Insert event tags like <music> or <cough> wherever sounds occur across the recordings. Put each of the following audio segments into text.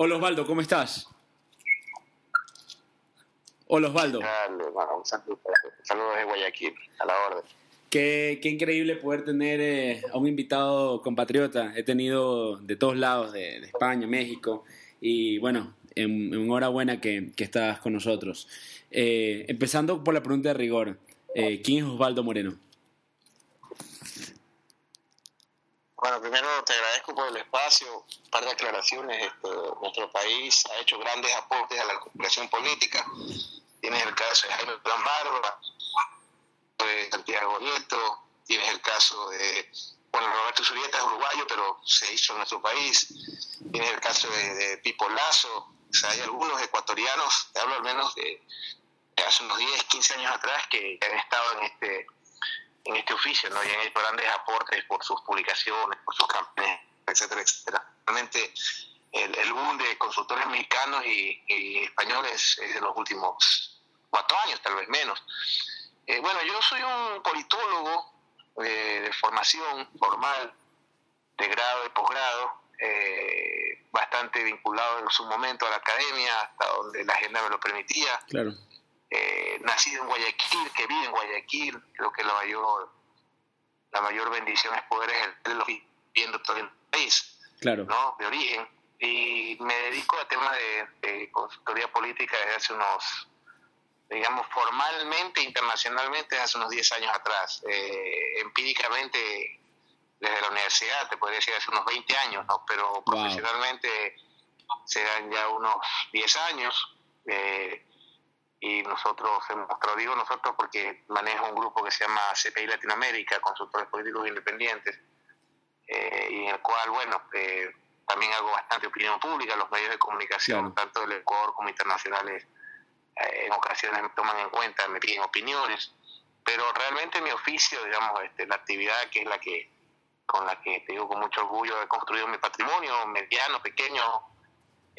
Hola Osvaldo, ¿cómo estás? Hola Osvaldo. un saludo, de Guayaquil, a la orden. Qué, qué increíble poder tener eh, a un invitado compatriota. He tenido de todos lados, de, España, México, y bueno, enhorabuena que, que estás con nosotros. Eh, empezando por la pregunta de rigor, eh, ¿quién es Osvaldo Moreno? Bueno, primero te agradezco por el espacio, un par de aclaraciones. Este, nuestro país ha hecho grandes aportes a la cooperación política. Tienes el caso de Jaime Plan Barba, de Santiago Nieto, tienes el caso de, bueno, Roberto Zurieta es uruguayo, pero se hizo en nuestro país. Tienes el caso de, Pipo Lazo. O sea, hay algunos ecuatorianos, te hablo al menos de, hace unos 10, 15 años atrás, que han estado en este en este oficio, ¿no? Y han hecho grandes aportes por sus publicaciones, por sus campañas, etcétera, etcétera. Realmente el, el boom de consultores mexicanos y, españoles es de los últimos cuatro años, tal vez menos. Eh, bueno, yo soy un politólogo eh, de formación formal, de grado y posgrado, eh, bastante vinculado en su momento a la academia, hasta donde la agenda me lo permitía. Claro eh, nacido en Guayaquil, que vive en Guayaquil, creo que la mayor, la mayor bendición es poder ejercerlo viviendo todo el país, claro. ¿no? de origen. Y me dedico a temas de, consultoría política desde hace unos, digamos, formalmente, internacionalmente, desde hace unos 10 años atrás. Eh, empíricamente, desde la universidad, te podría decir hace unos 20 años, ¿no? pero profesionalmente se dan ya unos 10 años. Eh, y nosotros, nuestro digo nosotros porque manejo un grupo que se llama CPI Latinoamérica, Consultores Políticos Independientes, eh, y en el cual, bueno, eh, también hago bastante opinión pública, los medios de comunicación, tanto del Ecuador como internacionales, eh, en ocasiones me toman en cuenta, me piden opiniones, pero realmente mi oficio, digamos, este, la actividad que es la que con la que te digo con mucho orgullo he construido mi patrimonio mediano, pequeño,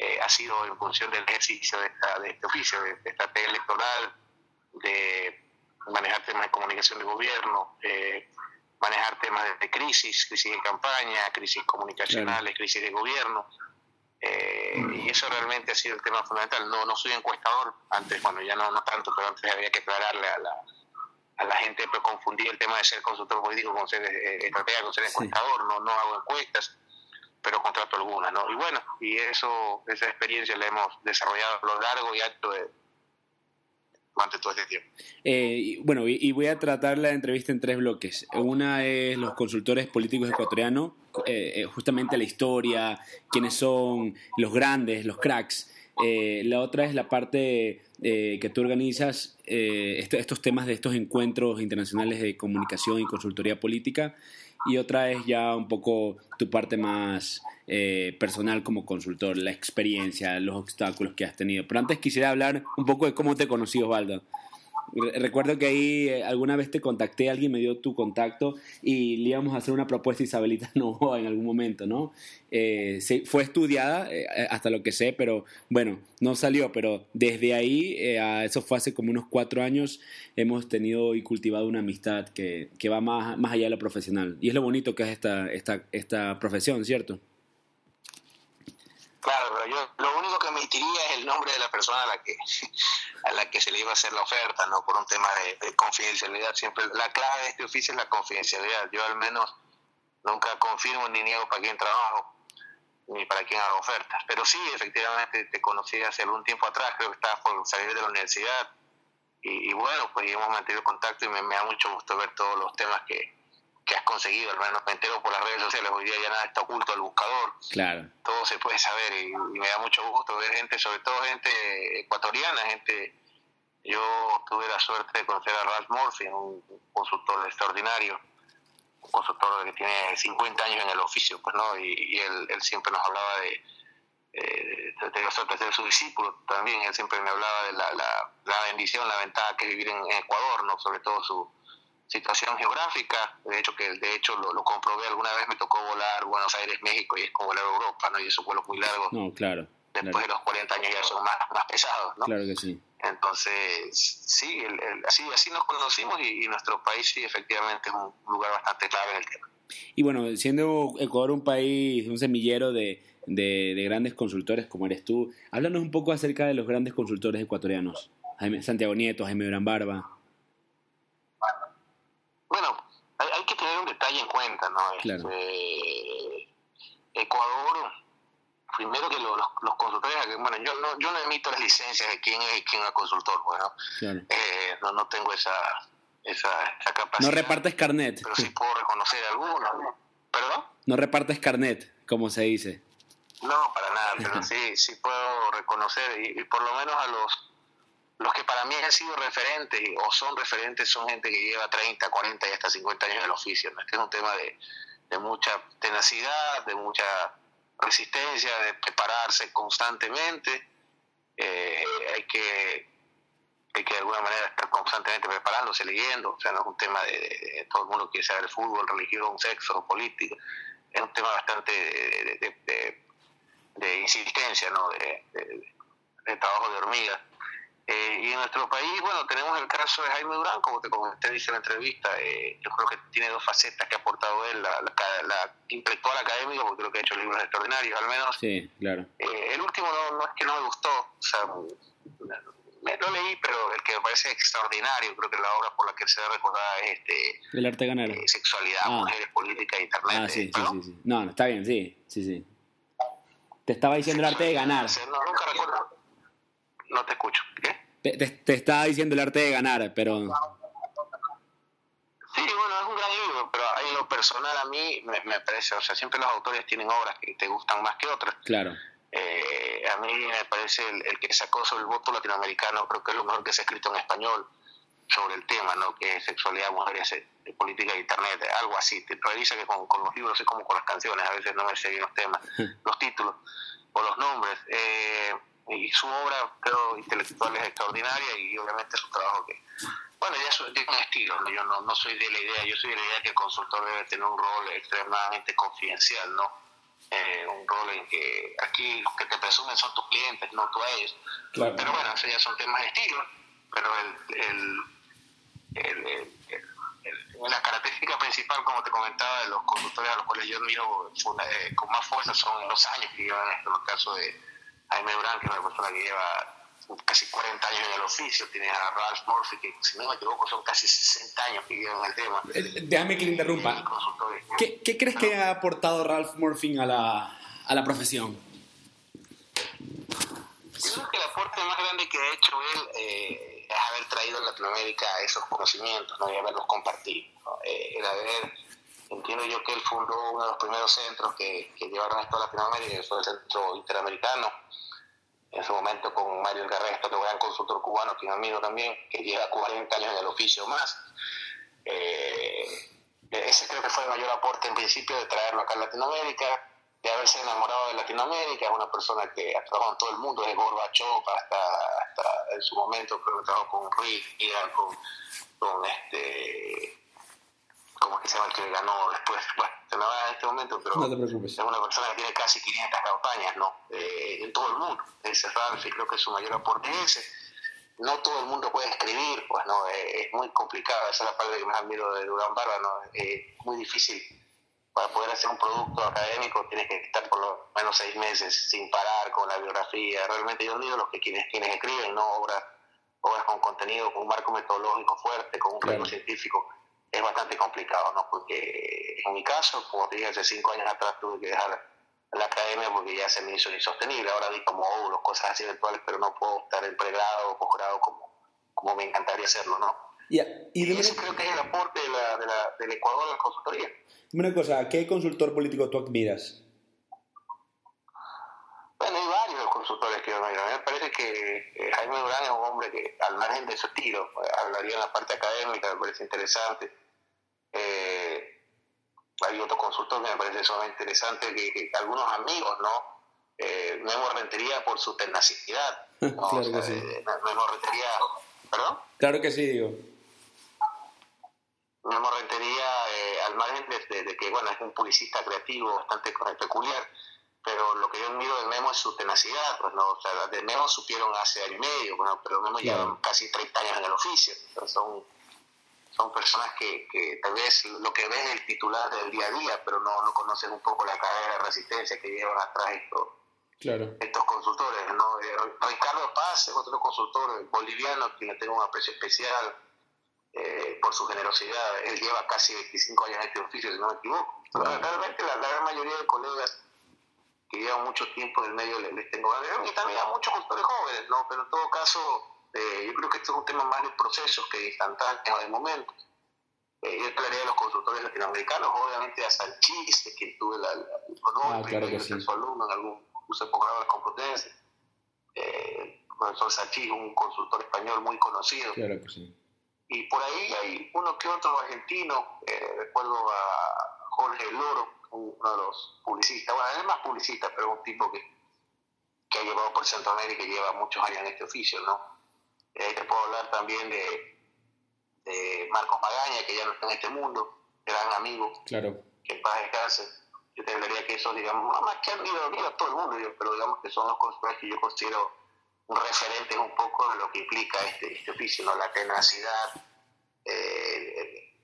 eh, ha sido en función del ejercicio de, este oficio, de, estrategia electoral, de manejar temas de comunicación de gobierno, manejar temas de, crisis, crisis de campaña, crisis comunicacionales, crisis de gobierno. Eh, y eso realmente ha sido el tema fundamental. No, no soy encuestador, antes, bueno, ya no, no tanto, pero antes había que aclararle a la, a la gente, pero confundí el tema de ser consultor político con ser eh, estratega, con ser encuestador, no, no hago encuestas pero contrato alguna, ¿no? Y bueno, y eso, esa experiencia la hemos desarrollado a lo largo y alto de, durante todo este tiempo. Eh, bueno, y, voy a tratar la entrevista en tres bloques. Una es los consultores políticos ecuatorianos, eh, eh, justamente la historia, quiénes son los grandes, los cracks. la otra es la parte que tú organizas, estos temas de estos encuentros internacionales de comunicación y consultoría política y otra es ya un poco tu parte más eh, personal como consultor, la experiencia, los obstáculos que has tenido. Pero antes quisiera hablar un poco de cómo te conocí, Osvaldo. Recuerdo que ahí eh, alguna vez te contacté, alguien me dio tu contacto y le íbamos a hacer una propuesta a Isabelita <laughs> no en algún momento, ¿no? Eh, fue estudiada, eh, hasta lo que sé, pero bueno, no salió, pero desde ahí, eso fue hace como unos cuatro años, hemos tenido y cultivado una amistad que, que va más, más allá de lo profesional. Y es lo bonito que es esta, esta, esta profesión, ¿cierto? Claro, pero yo lo único que emitiría es el nombre de la persona a la que <laughs> a la que se le iba a hacer la oferta, no por un tema de, confidencialidad. Siempre la clave de este oficio es la confidencialidad. Yo al menos nunca confirmo ni niego para quién trabajo ni para quién hago ofertas. Pero sí, efectivamente te conocí hace algún tiempo atrás, creo que estabas por salir de la universidad y, bueno, pues hemos mantenido contacto y me da mucho gusto ver todos los temas que, que has conseguido, al menos me entero por las redes sociales, hoy día ya nada está oculto al buscador, claro. todo se puede saber y, me da mucho gusto ver gente, sobre todo gente ecuatoriana, gente, yo tuve la suerte de conocer a Ralph Murphy, un consultor extraordinario, un consultor que tiene 50 años en el oficio, pues no, y, él, siempre nos hablaba de, eh, de la suerte de ser su discípulo también, él siempre me hablaba de la, la, bendición, la ventaja que es vivir en Ecuador, no sobre todo su situación geográfica, de hecho que de hecho lo, lo, comprobé alguna vez, me tocó volar Buenos Aires, México y es como volar Europa, ¿no? Y esos vuelos muy largos. No, claro. Después de los 40 años ya son más, más pesados, ¿no? Claro que sí. Entonces, sí, el, así, así nos conocimos y, nuestro país sí efectivamente es un lugar bastante clave en el tema. Y bueno, siendo Ecuador un país, un semillero de, de, grandes consultores como eres tú. Háblanos un poco acerca de los grandes consultores ecuatorianos. Santiago Nieto, Jaime Gran Barba. Bueno, hay, que tener un detalle en cuenta, ¿no? Claro. Este, Ecuador, primero que los, los, consultores, bueno, yo no, yo no emito las licencias de quién es quién es consultor, bueno, eh, no, no tengo esa, esa, capacidad. No repartes carnet. Pero sí puedo reconocer algunos. ¿Perdón? No repartes carnet, como se dice. No, para nada, pero sí, sí puedo reconocer y, por lo menos a los los que para mí han sido referentes o son referentes son gente que lleva 30, 40 y hasta 50 años en el oficio. Este es un tema de, de mucha tenacidad, de mucha resistencia, de prepararse constantemente. Eh, hay que hay que de alguna manera estar constantemente preparándose, leyendo, o sea, no es un tema de, todo el mundo quiere saber fútbol, religión, sexo, política, es un tema bastante de, de insistencia, ¿no? de, trabajo de hormiga. Eh, y en nuestro país, bueno, tenemos el caso de Jaime Durán, como te comenté, dice en la entrevista, eh, yo creo que tiene dos facetas que ha aportado él, la, la, intelectual académica, porque creo que ha hecho libros extraordinarios, al menos. Sí, claro. Eh, el último no, no, es que no me gustó, o sea, me lo leí, pero el que me parece extraordinario, creo que la obra por la que se da recordada es este... El arte ganar. sexualidad, ah. mujeres, política, internet. Ah, sí, sí, sí, sí. No, está bien, sí, sí, sí. Te estaba diciendo el arte de ganar. No, nunca recuerdo. No te escucho. ¿Qué? Te, estaba diciendo el arte de ganar, pero... Sí, bueno, es un gran libro, pero en lo personal a mí me, me, parece, o sea, siempre los autores tienen obras que te gustan más que otras. Claro. Eh, a mí me parece el, que sacó sobre el voto latinoamericano, creo que es lo mejor que se ha escrito en español sobre el tema, ¿no? que es sexualidad, mujeres, de política de internet, algo así. Te revisa que con, los libros es como con las canciones, a veces no me sé bien los temas, <laughs> los títulos o los nombres. Eh, y su obra, creo, intelectual es extraordinaria y obviamente su trabajo que... Bueno, ya tiene un estilo, yo no, no soy de la idea, yo soy de la idea que el consultor debe tener un rol extremadamente confidencial, ¿no? Eh, un rol en que aquí los que te presumen son tus clientes, no tú a ellos. Pero bueno, eso ya son temas de estilo, pero el, el, la característica principal, como te comentaba, de los conductores a los cuales yo admiro eh, con más fuerza son los años que llevan esto, en el caso de Jaime Durán, que es una persona que lleva casi 40 años en el oficio, tienes a Ralph Murphy, que si no me equivoco son casi 60 años que llevan el tema. Eh, déjame que le interrumpa. ¿Qué, ¿Qué, crees que ha aportado Ralph Murphy a la, a la profesión? Yo creo que el aporte más grande que ha hecho él eh, es haber traído a Latinoamérica esos conocimientos ¿no? y haberlos compartido. Eh, el haber, entiendo yo que él fundó uno de los primeros centros que, que llevaron esto a Latinoamérica, que fue el Centro Interamericano, en su momento con Mario Garresto, que gran consultor cubano, que amigo también, que lleva 40 años en el oficio más. Eh, ese creo que fue el mayor aporte en principio de traerlo acá a Latinoamérica, de haberse enamorado de Latinoamérica, es una persona que ha trabajado en todo el mundo, desde Gorbachev hasta, hasta en su momento, creo que trabajó con Reagan, con, con este ¿cómo es que ganó después? Bueno, se me va en este momento, pero es una persona que tiene casi 500 campañas, ¿no? Eh, en todo el mundo. Ese Ralph y creo que su mayor aporte es ese. No todo el mundo puede escribir, pues, ¿no? Eh, es muy complicado, esa es la parte que más admiro de Durán Barba, ¿no? Es muy difícil. Para poder hacer un producto académico tienes que estar por lo menos seis meses sin parar con la biografía. Realmente yo digo los que quienes, quienes escriben, ¿no? Obras, obras con contenido, con un marco metodológico fuerte, con un claro. científico es bastante complicado, ¿no? Porque en mi caso, como te dije, hace cinco años atrás tuve que dejar la academia porque ya se me hizo insostenible. Ahora vi como oh, cosas así virtuales, pero no puedo estar en pregrado o posgrado como, como me encantaría hacerlo, ¿no? Y, y eso creo que es el aporte de la, de la, del Ecuador a la consultoría. Una cosa, ¿qué consultor político tú admiras? Bueno, hay varios consultores que yo admiro. A mí me parece que Jaime Durán es un hombre que, al margen de su estilo, hablaría en la parte académica, me parece interesante eh, hay otro consultor que me parece sumamente interesante, que, algunos amigos, ¿no? Eh, Memo Rentería por su tenacidad. <laughs> claro que sí. Eh, Memo Rentería, ¿perdón? Claro que sí, digo. Memo Rentería, eh, al margen de, que, bueno, es un publicista creativo bastante peculiar, pero lo que yo admiro de Memo es su tenacidad, pues no, o sea, de Memo supieron hace año y medio, bueno, pero Memo lleva casi 30 años en el oficio, son son personas que, que tal vez lo que ves es el titular del día a día, pero no, no conocen un poco la cadena de resistencia que llevan atrás estos, claro. estos consultores. ¿no? Eh, Ricardo Paz es otro consultor boliviano, quien le tengo un aprecio especial eh, por su generosidad. Él lleva casi 25 años en este oficio, si no me equivoco. Realmente la, gran mayoría de colegas que llevan mucho tiempo en el medio les, tengo y también a muchos consultores jóvenes, ¿no? pero en todo caso eh, yo creo que esto es un tema más de procesos que de instantáneos de momento. Eh, yo hablaría de los consultores latinoamericanos, obviamente a Sanchís, de quien tuve la, el honor ah, claro que sí. su alumno en algún curso de posgrado de Complutense. Eh, el profesor Sanchís, un consultor español muy conocido. Claro que sí. Y por ahí hay uno que otro argentino, eh, recuerdo a Jorge Loro, uno de los publicistas, bueno, él es más publicista, pero es un tipo que, que ha llevado por Centroamérica y lleva muchos años en este oficio, ¿no? Eh, te puedo hablar también de, de, Marcos Magaña, que ya no está en este mundo, gran amigo, claro. que en paz descanse. Yo te hablaría que eso, digamos, no más que han ido, a todo el mundo, pero digamos que son los consultores que yo considero un referente un poco de lo que implica este, este oficio, ¿no? la tenacidad, eh,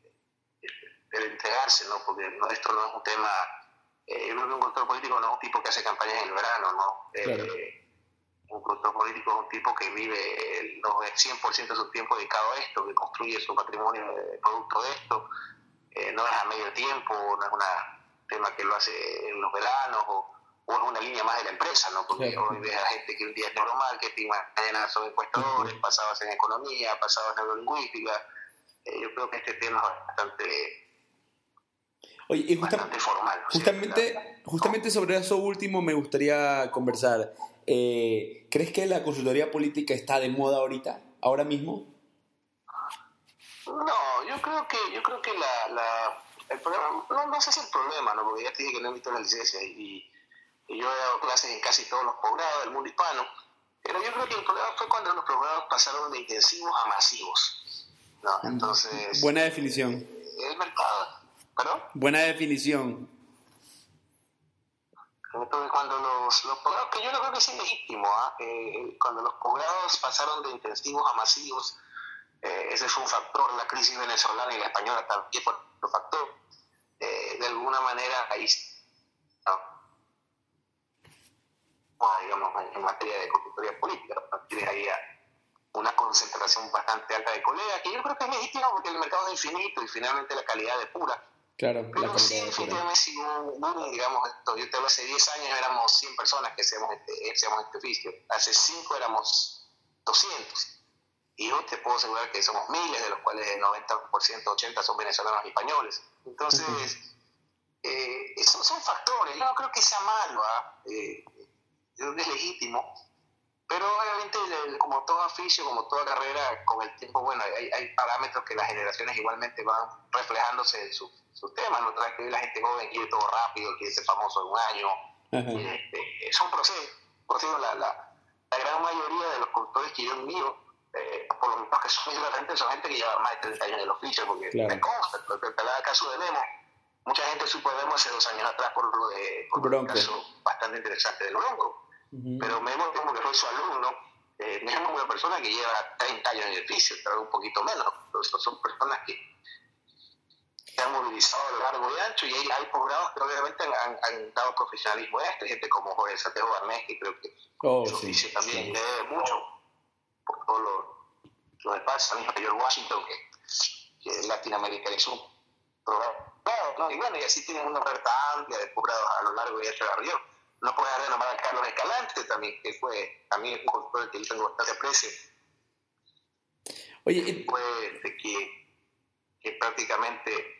el, entregarse, ¿no? porque esto no es un tema, eh, yo creo que un control político no es un tipo que hace campañas en el verano, ¿no? Eh, un control político es un tipo que vive el 100% de su tiempo dedicado a esto, que construye su patrimonio producto de esto, eh, no es a medio tiempo, no es un tema que lo hace en los veranos o, es una línea más de la empresa, ¿no? Porque hoy ves a gente que un día es neuromarketing, mañana son encuestadores, pasados en economía, pasados en neurolingüística. Eh, yo creo que este tema es bastante, Oye, y formal. Justamente, justamente sobre eso último me gustaría conversar. Eh, ¿Crees que la consultoría política está de moda ahorita, ahora mismo? No, yo creo que, yo creo que la, la el problema, no, no sé si el problema, ¿no? porque ya te dije que no invito a la licencia y, y, yo he dado clases en casi todos los posgrados del mundo hispano, pero yo creo que el problema fue cuando los programas pasaron de intensivos a masivos. ¿no? Mm. Entonces... Buena definición. El mercado, ¿perdón? Buena definición. Entonces, cuando los, los posgrados, que yo creo que es ilegítimo, ¿ah? eh, cuando los posgrados pasaron de intensivos a masivos, eh, ese fue un factor, la crisis venezolana y la española también fue otro factor. Eh, de alguna manera, ahí, digamos, en materia de consultoría política, tiene ahí una concentración bastante alta de colegas, que yo creo que es legítimo porque el mercado es infinito y finalmente la calidad de pura Claro, Pero sí, definitivamente sí, digamos, esto, yo te hablo hace 10 años éramos 100 personas que hacíamos este, hacíamos este oficio, hace 5 éramos 200. Y hoy te puedo asegurar que somos miles, de los cuales el 90%, 80% son venezolanos y españoles. Entonces, eh, esos son factores. Yo no creo que sea malo, ¿ah? eh, yo es legítimo. Pero obviamente, como todo oficio, como toda carrera, con el tiempo, bueno, hay, hay parámetros que las generaciones igualmente van reflejándose en su sus temas, ¿no? Trae que la gente joven quiere todo rápido, quiere ser famoso en un año. Y, este, es un proceso. Por cierto, la, la, la, gran mayoría de los conductores que yo envío, eh, por lo menos que son gente, son gente que lleva más de 30 años en el oficio, porque claro. me consta, porque el caso de Memo, mucha gente supo de Memo hace dos años atrás por lo de por un caso bastante interesante del Bronco. Pero Memo, como que fue su alumno, eh, es una persona que lleva 30 años en el oficio, pero un poquito menos. Entonces, son personas que se han movilizado a lo largo y ancho y hay, hay posgrados que obviamente han, han, dado profesionalismo a esto, gente como Jorge Santiago Barnés, que creo que oh, sí, dice también sí. debe mucho por todos los lo espacios, también George Washington, que, que latinoamericanizó un programa. ¿no? Y bueno, y así tienen una oferta amplia de posgrados a lo largo y ancho de la región. No puedo dejar de nombrar a Carlos Escalante también, que fue también un consultor que yo tengo bastante aprecio. Oye, fue de que, que prácticamente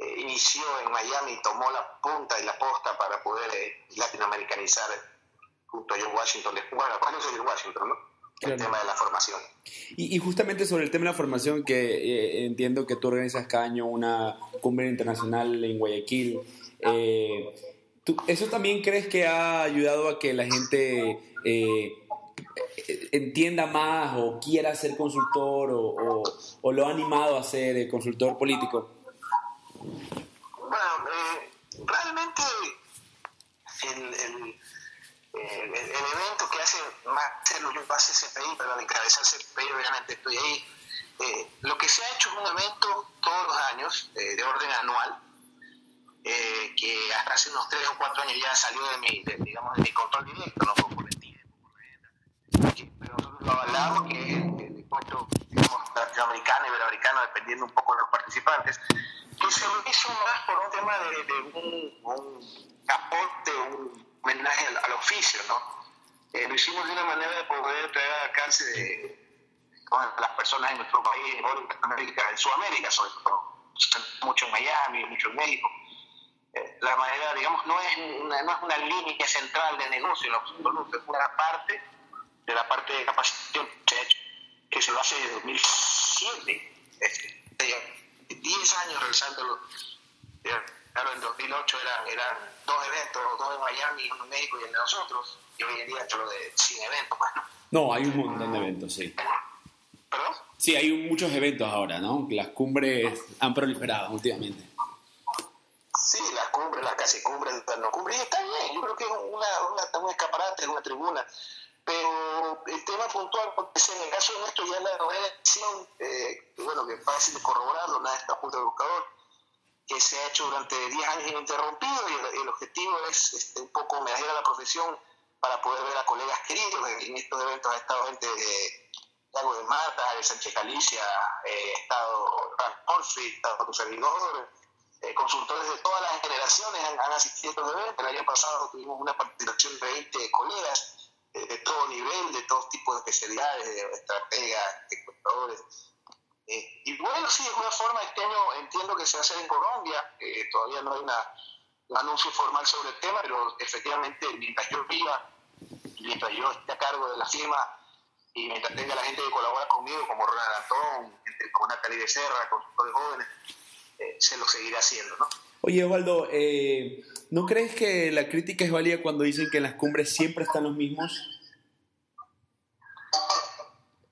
eh, inició en Miami, tomó la punta y la posta para poder eh, latinoamericanizar junto a John Washington, bueno, bueno, John Washington, ¿no? El tema de la formación. Y, y, justamente sobre el tema de la formación, que eh, entiendo que tú organizas cada año una cumbre internacional en Guayaquil, eh, ¿tú, ¿eso también crees que ha ayudado a que la gente eh, entienda más o quiera ser consultor o, o, o, lo ha animado a ser consultor político? Bueno, eh, realmente el, el, el, evento que hace más yo hace CPI, pero al encabezar CPI obviamente estoy ahí, eh, lo que se ha hecho es un evento todos los años, eh, de orden anual, eh, que hasta hace unos 3 o 4 años ya salió de mi, digamos, de mi control directo, no por boletines, pero nosotros lo hablamos, que el impuesto, digamos, latinoamericano, iberoamericano, dependiendo un poco de los participantes, que se lo hizo más por un tema de, un, aporte, un homenaje al, oficio, ¿no? Eh, lo hicimos de una manera de poder traer al alcance de las personas en nuestro país, en América, en Sudamérica sobre todo, mucho en Miami, mucho en México. Eh, la manera, digamos, no es, una, no es una línea central de negocio en absoluto, es una parte de la parte de capacitación que se lo hace desde 2007. 10 años realizándolo. Claro, en 2008 eran, eran dos eventos, dos en Miami, uno en México y el de nosotros, y hoy en día lo de 100 eventos. Bueno. No, hay un montón de eventos, sí. ¿Perdón? Sí, hay muchos eventos ahora, ¿no? Las cumbres han proliferado últimamente. Sí, las cumbres, las casi cumbres, no cumbres, está bien, yo creo que es una, una, un escaparate, una tribuna pero el tema puntual, porque en el caso de esto ya la edición, eh, que bueno, que es fácil corroborarlo, nada esta Junta de Buscador, que se ha hecho durante 10 años ininterrumpido y el, objetivo es este, un poco homenajear a la profesión para poder ver a colegas queridos. En estos eventos ha estado gente de Lago de Mata, de Sánchez Galicia, eh, ha estado Ralph Murphy, ha estado tu servidor, eh, consultores de todas las generaciones han, han, asistido a estos eventos. El año pasado tuvimos una participación de 20 colegas de, todo nivel, de todo tipo de especialidades, de estrategas, de Eh, y bueno, sí, es una forma, este año entiendo que se hacer en Colombia, eh, todavía no hay una, un anuncio formal sobre el tema, pero efectivamente mientras yo viva, mientras yo esté a cargo de la firma y mientras tenga la gente que colabora conmigo, como Ronald Antón, como Natalie de Serra, consultores jóvenes, eh, se lo seguirá haciendo, ¿no? Oye, Osvaldo, eh, ¿no crees que la crítica es válida cuando dicen que en las cumbres siempre están los mismos?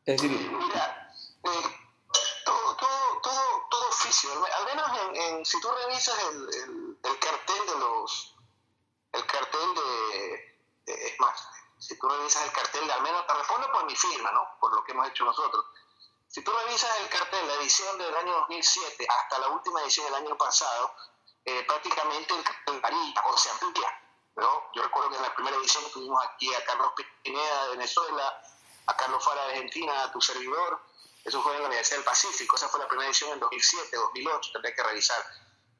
Es decir... Mira, eh, todo, todo, todo, todo, oficio, al menos en, si tú revisas el, el, cartel de los... El cartel de... es más, si tú revisas el cartel de al menos, te respondo por mi firma, ¿no? Por lo que hemos hecho nosotros. Si tú revisas el cartel, la edición del año 2007 hasta la última edición del año pasado, eh, prácticamente varía o se amplía. ¿no? Yo recuerdo que en la primera edición tuvimos aquí a Carlos Pineda de Venezuela, a Carlos Fara de Argentina, a tu servidor. Eso fue en la Universidad del Pacífico. Esa fue la primera edición en 2007, 2008, tendré que revisar.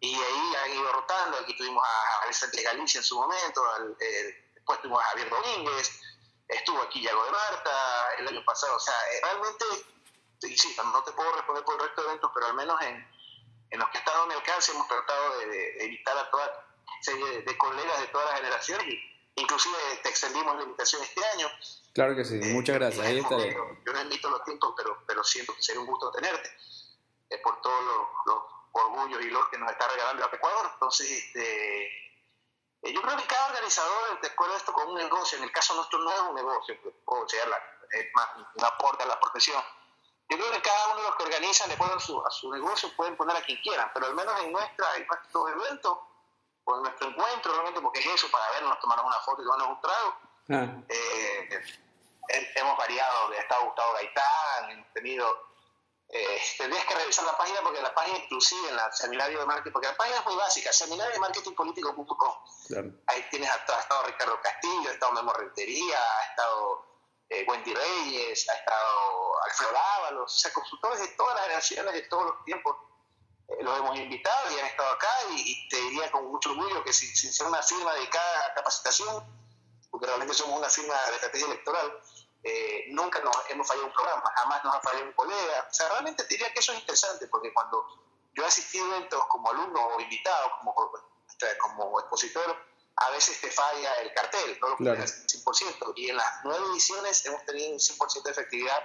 Y ahí han ido rotando. Aquí tuvimos a Alexandre Galicia en su momento, eh, después tuvimos a Javier Domínguez, estuvo aquí Yago de Marta el año pasado. O sea, eh, realmente, insisto, no te puedo responder por el resto de eventos, pero al menos en, en los que ha estado en mi alcance hemos tratado de, evitar a toda serie de, colegas de todas las generaciones y inclusive te extendimos la invitación este año. Claro que sí, eh, muchas gracias. Ahí estaré. Yo no invito los tiempos, pero, pero siento que sería un gusto tenerte eh, por todos los, orgullos y los que nos está regalando el Ecuador. Entonces, este, eh, yo creo que cada organizador te acuerda esto con un negocio. En el caso nuestro no es un negocio, o sea, es más un aporte a la profesión yo creo que cada uno de los que organizan, de acuerdo a su, a su negocio, pueden poner a quien quieran, pero al menos en, nuestra, en nuestro evento, o en nuestro encuentro, realmente, porque es eso, para vernos, tomarnos una foto y tomarnos un trago, ah. eh, hemos variado, ha estado Gustavo Gaitán, hemos tenido... Eh, tendrías que revisar la página porque la página inclusive en la seminario de marketing, porque la página es muy básica, seminario de marketing político.com. Claro. Ahí tienes, ha estado Ricardo Castillo, ha estado Memo Rentería, ha estado eh, Wendy Reyes, ha estado Alfredo Lávalos, o sea, consultores de todas las generaciones, de todos los tiempos, eh, los hemos invitado y han estado acá y, te diría con mucho orgullo que sin, ser una firma dedicada a capacitación, porque realmente somos una firma de estrategia electoral, eh, nunca nos hemos fallado un programa, jamás nos ha fallado un colega. O sea, realmente te diría que eso es interesante, porque cuando yo he asistido a eventos como alumno o invitado, como, como expositor, a veces te falla el cartel, no lo claro. 100%. Y en las nueve ediciones hemos tenido un 100% de efectividad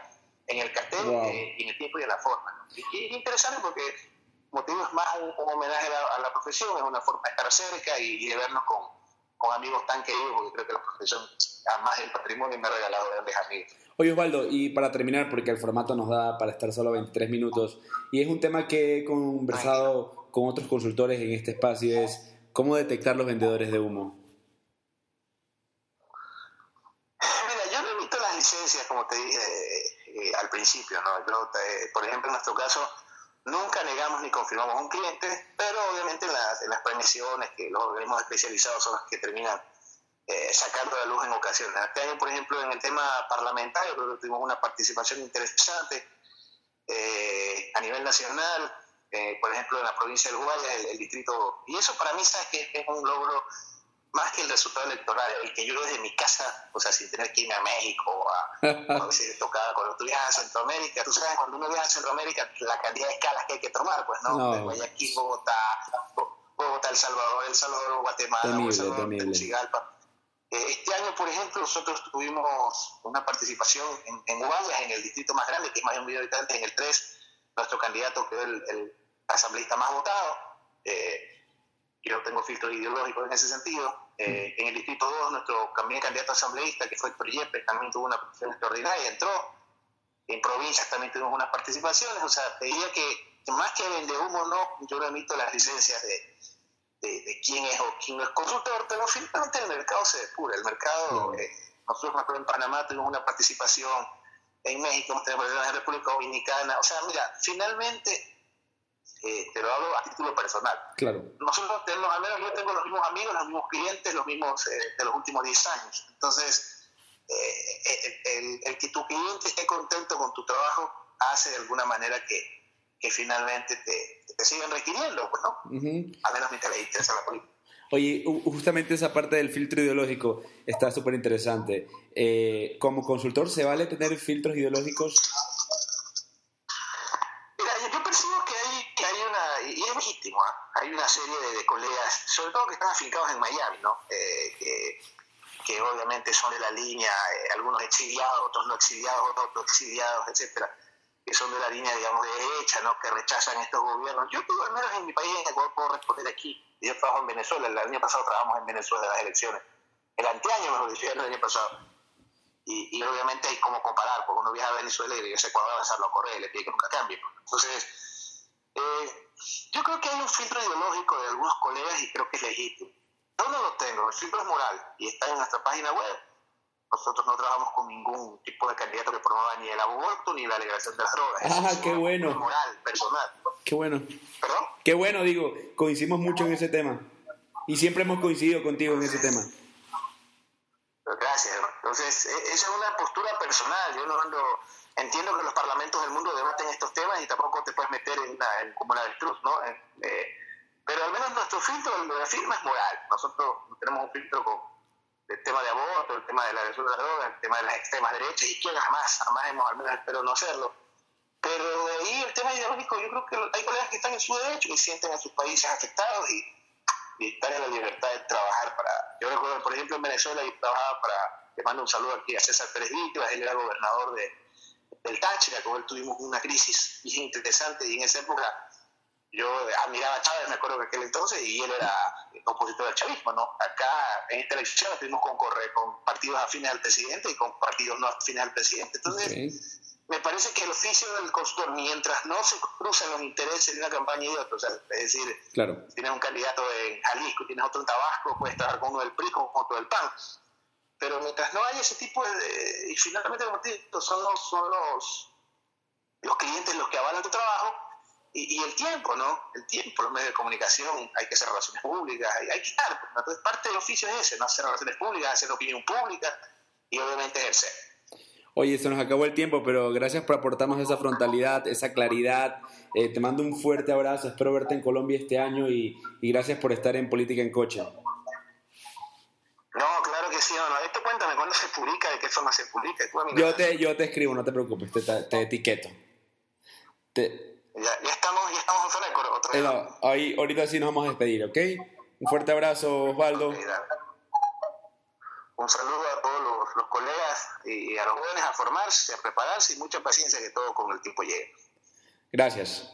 en el cartel, eh, en el tiempo y en la forma. Y, es interesante porque motivo es más un, homenaje a la, profesión, es una forma de estar cerca y, de vernos con, con, amigos tan queridos, porque creo que la profesión, además del patrimonio, me ha regalado grandes amigos. Oye Osvaldo, y para terminar, porque el formato nos da para estar solo 23 minutos, y es un tema que he conversado con otros consultores en este espacio, es ¿Cómo detectar los vendedores de humo? Mira, yo remito las licencias, como te dije eh, al principio, ¿no? Yo, por ejemplo, en nuestro caso, nunca negamos ni confirmamos un cliente, pero obviamente en las, las premisiones, que los organismos especializados son los que terminan eh, sacando la luz en ocasiones. Este año, por ejemplo, en el tema parlamentario, creo que tuvimos una participación interesante eh, a nivel nacional, eh, por ejemplo, en la provincia del Guayas, el, distrito, y eso para mí, sabes que es un logro más que el resultado electoral, el que yo desde mi casa, o sea, sin tener que irme a México, a, <laughs> a veces tocaba cuando tú viajas a Centroamérica, tú sabes, cuando uno viaja a Centroamérica, la cantidad de escalas que hay que tomar, pues, ¿no? no. Guayaquil, Bogotá, Bogotá, El Salvador, El Salvador, Guatemala, El Salvador, Tegucigalpa. Eh, este año, por ejemplo, nosotros tuvimos una participación en, en Guayas, en el distrito más grande, que es más de un millón de habitantes, en el 3, nuestro candidato quedó el, el asambleísta más votado. Eh, yo tengo filtros ideológicos en ese sentido. Eh, en el distrito 2, nuestro también candidato asambleísta, que fue Héctor Yepes, también tuvo una participación extraordinaria, entró. En provincias también tuvimos unas participaciones. O sea, te diría que más que vende humo, no, yo remito las licencias de, de, quién es o quién no es consultor, pero finalmente el mercado se depura. El mercado, eh, nosotros en Panamá tuvimos una participación, en México tenemos en la República Dominicana. O sea, mira, finalmente, eh, te lo hablo a título personal. Claro. Nosotros tenemos, al menos yo tengo los mismos amigos, los mismos clientes, los mismos eh, de los últimos 10 años. Entonces, el, el que tu cliente esté contento con tu trabajo hace de alguna manera que que finalmente te, te siguen requiriendo, pues, ¿no? A menos mientras le interesa la política. Oye, justamente esa parte del filtro ideológico está súper interesante. Eh, ¿Como consultor se vale tener filtros ideológicos? Serie de, colegas, sobre todo que están afincados en Miami, ¿no? Eh, que, que, obviamente son de la línea, eh, algunos exiliados, otros no exiliados, otros exiliados, etcétera que son de la línea, digamos, de derecha, ¿no? que rechazan estos gobiernos. Yo, al menos en mi país, en Ecuador, puedo responder aquí. Yo trabajo en Venezuela, el año pasado trabajamos en Venezuela las elecciones. El anteaño, mejor dicho, el año pasado. Y, y, obviamente hay como comparar, porque uno viaja a Venezuela y regresa a Ecuador a lanzarlo a correr, le pide que nunca cambie. Entonces, eh, yo creo que hay un filtro ideológico de algunos colegas y creo que es legítimo. Yo no lo tengo, el filtro es moral y está en nuestra página web nosotros no trabajamos con ningún tipo de candidato que promueva ni el aborto ni la legalización de las drogas. Ah, qué bueno. Moral, personal. Qué bueno. ¿Perdón? Qué bueno, digo, coincidimos mucho en ese tema. Y siempre hemos coincidido contigo en ese tema. Gracias. Entonces, e, esa es una postura personal. Yo no ando, entiendo que los parlamentos del mundo debaten estos temas y tampoco te puedes meter en, una, en como una avestruz, ¿no? Eh, eh, pero al menos nuestro filtro, la firma es moral. Nosotros tenemos un filtro con el tema de aborto, el tema de la agresión de la droga, el tema de las extremas derechas, y quién jamás, hemos, al menos espero no hacerlo. Pero de ahí el tema ideológico, yo creo que hay colegas que están en su derecho, y sienten a sus países afectados y, están en la libertad de trabajar para... Yo recuerdo, por ejemplo, en Venezuela, y trabajaba para... Le mando un saludo aquí a César Pérez Víctimas, él era gobernador de, del Táchira, con él tuvimos una crisis bien interesante, y en esa época yo admiraba a Chávez, me acuerdo que aquel entonces, y él era opositor al chavismo, ¿no? Acá en esta elección estuvimos con, con partidos afines al presidente y con partidos no afines al presidente. Entonces, me parece que el oficio del consultor, mientras no se crucen los intereses de una campaña y de otra, o sea, es decir, claro. tienes un candidato en Jalisco, tienes otro en Tabasco, puedes estar con uno del PRI, con otro del PAN, pero mientras no haya ese tipo de... y finalmente, como te digo, son los, son los, los clientes los que avalan tu trabajo, y, el tiempo, ¿no? El tiempo, los medios de comunicación, hay que hacer relaciones públicas, hay, hay que estar. Entonces, parte del oficio es ese, ¿no? Hacer relaciones públicas, hacer opinión pública y obviamente ejercer. Oye, se nos acabó el tiempo, pero gracias por aportarnos esa frontalidad, esa claridad. Eh, te mando un fuerte abrazo, espero verte en Colombia este año y, y gracias por estar en Política en Coche. No, claro que sí. No, Esto cuéntame, ¿cuándo se publica? ¿De qué forma se publica? Yo te, yo te escribo, no te preocupes, te, te etiqueto. Te, ya, ya, estamos, ya estamos en zona de otra vez. No, ahí, ahorita sí nos vamos a despedir, ¿ok? Un fuerte abrazo, Osvaldo. Un saludo a todos los, los, colegas y a los jóvenes a formarse, a prepararse y mucha paciencia que todo con el tiempo llegue. Gracias.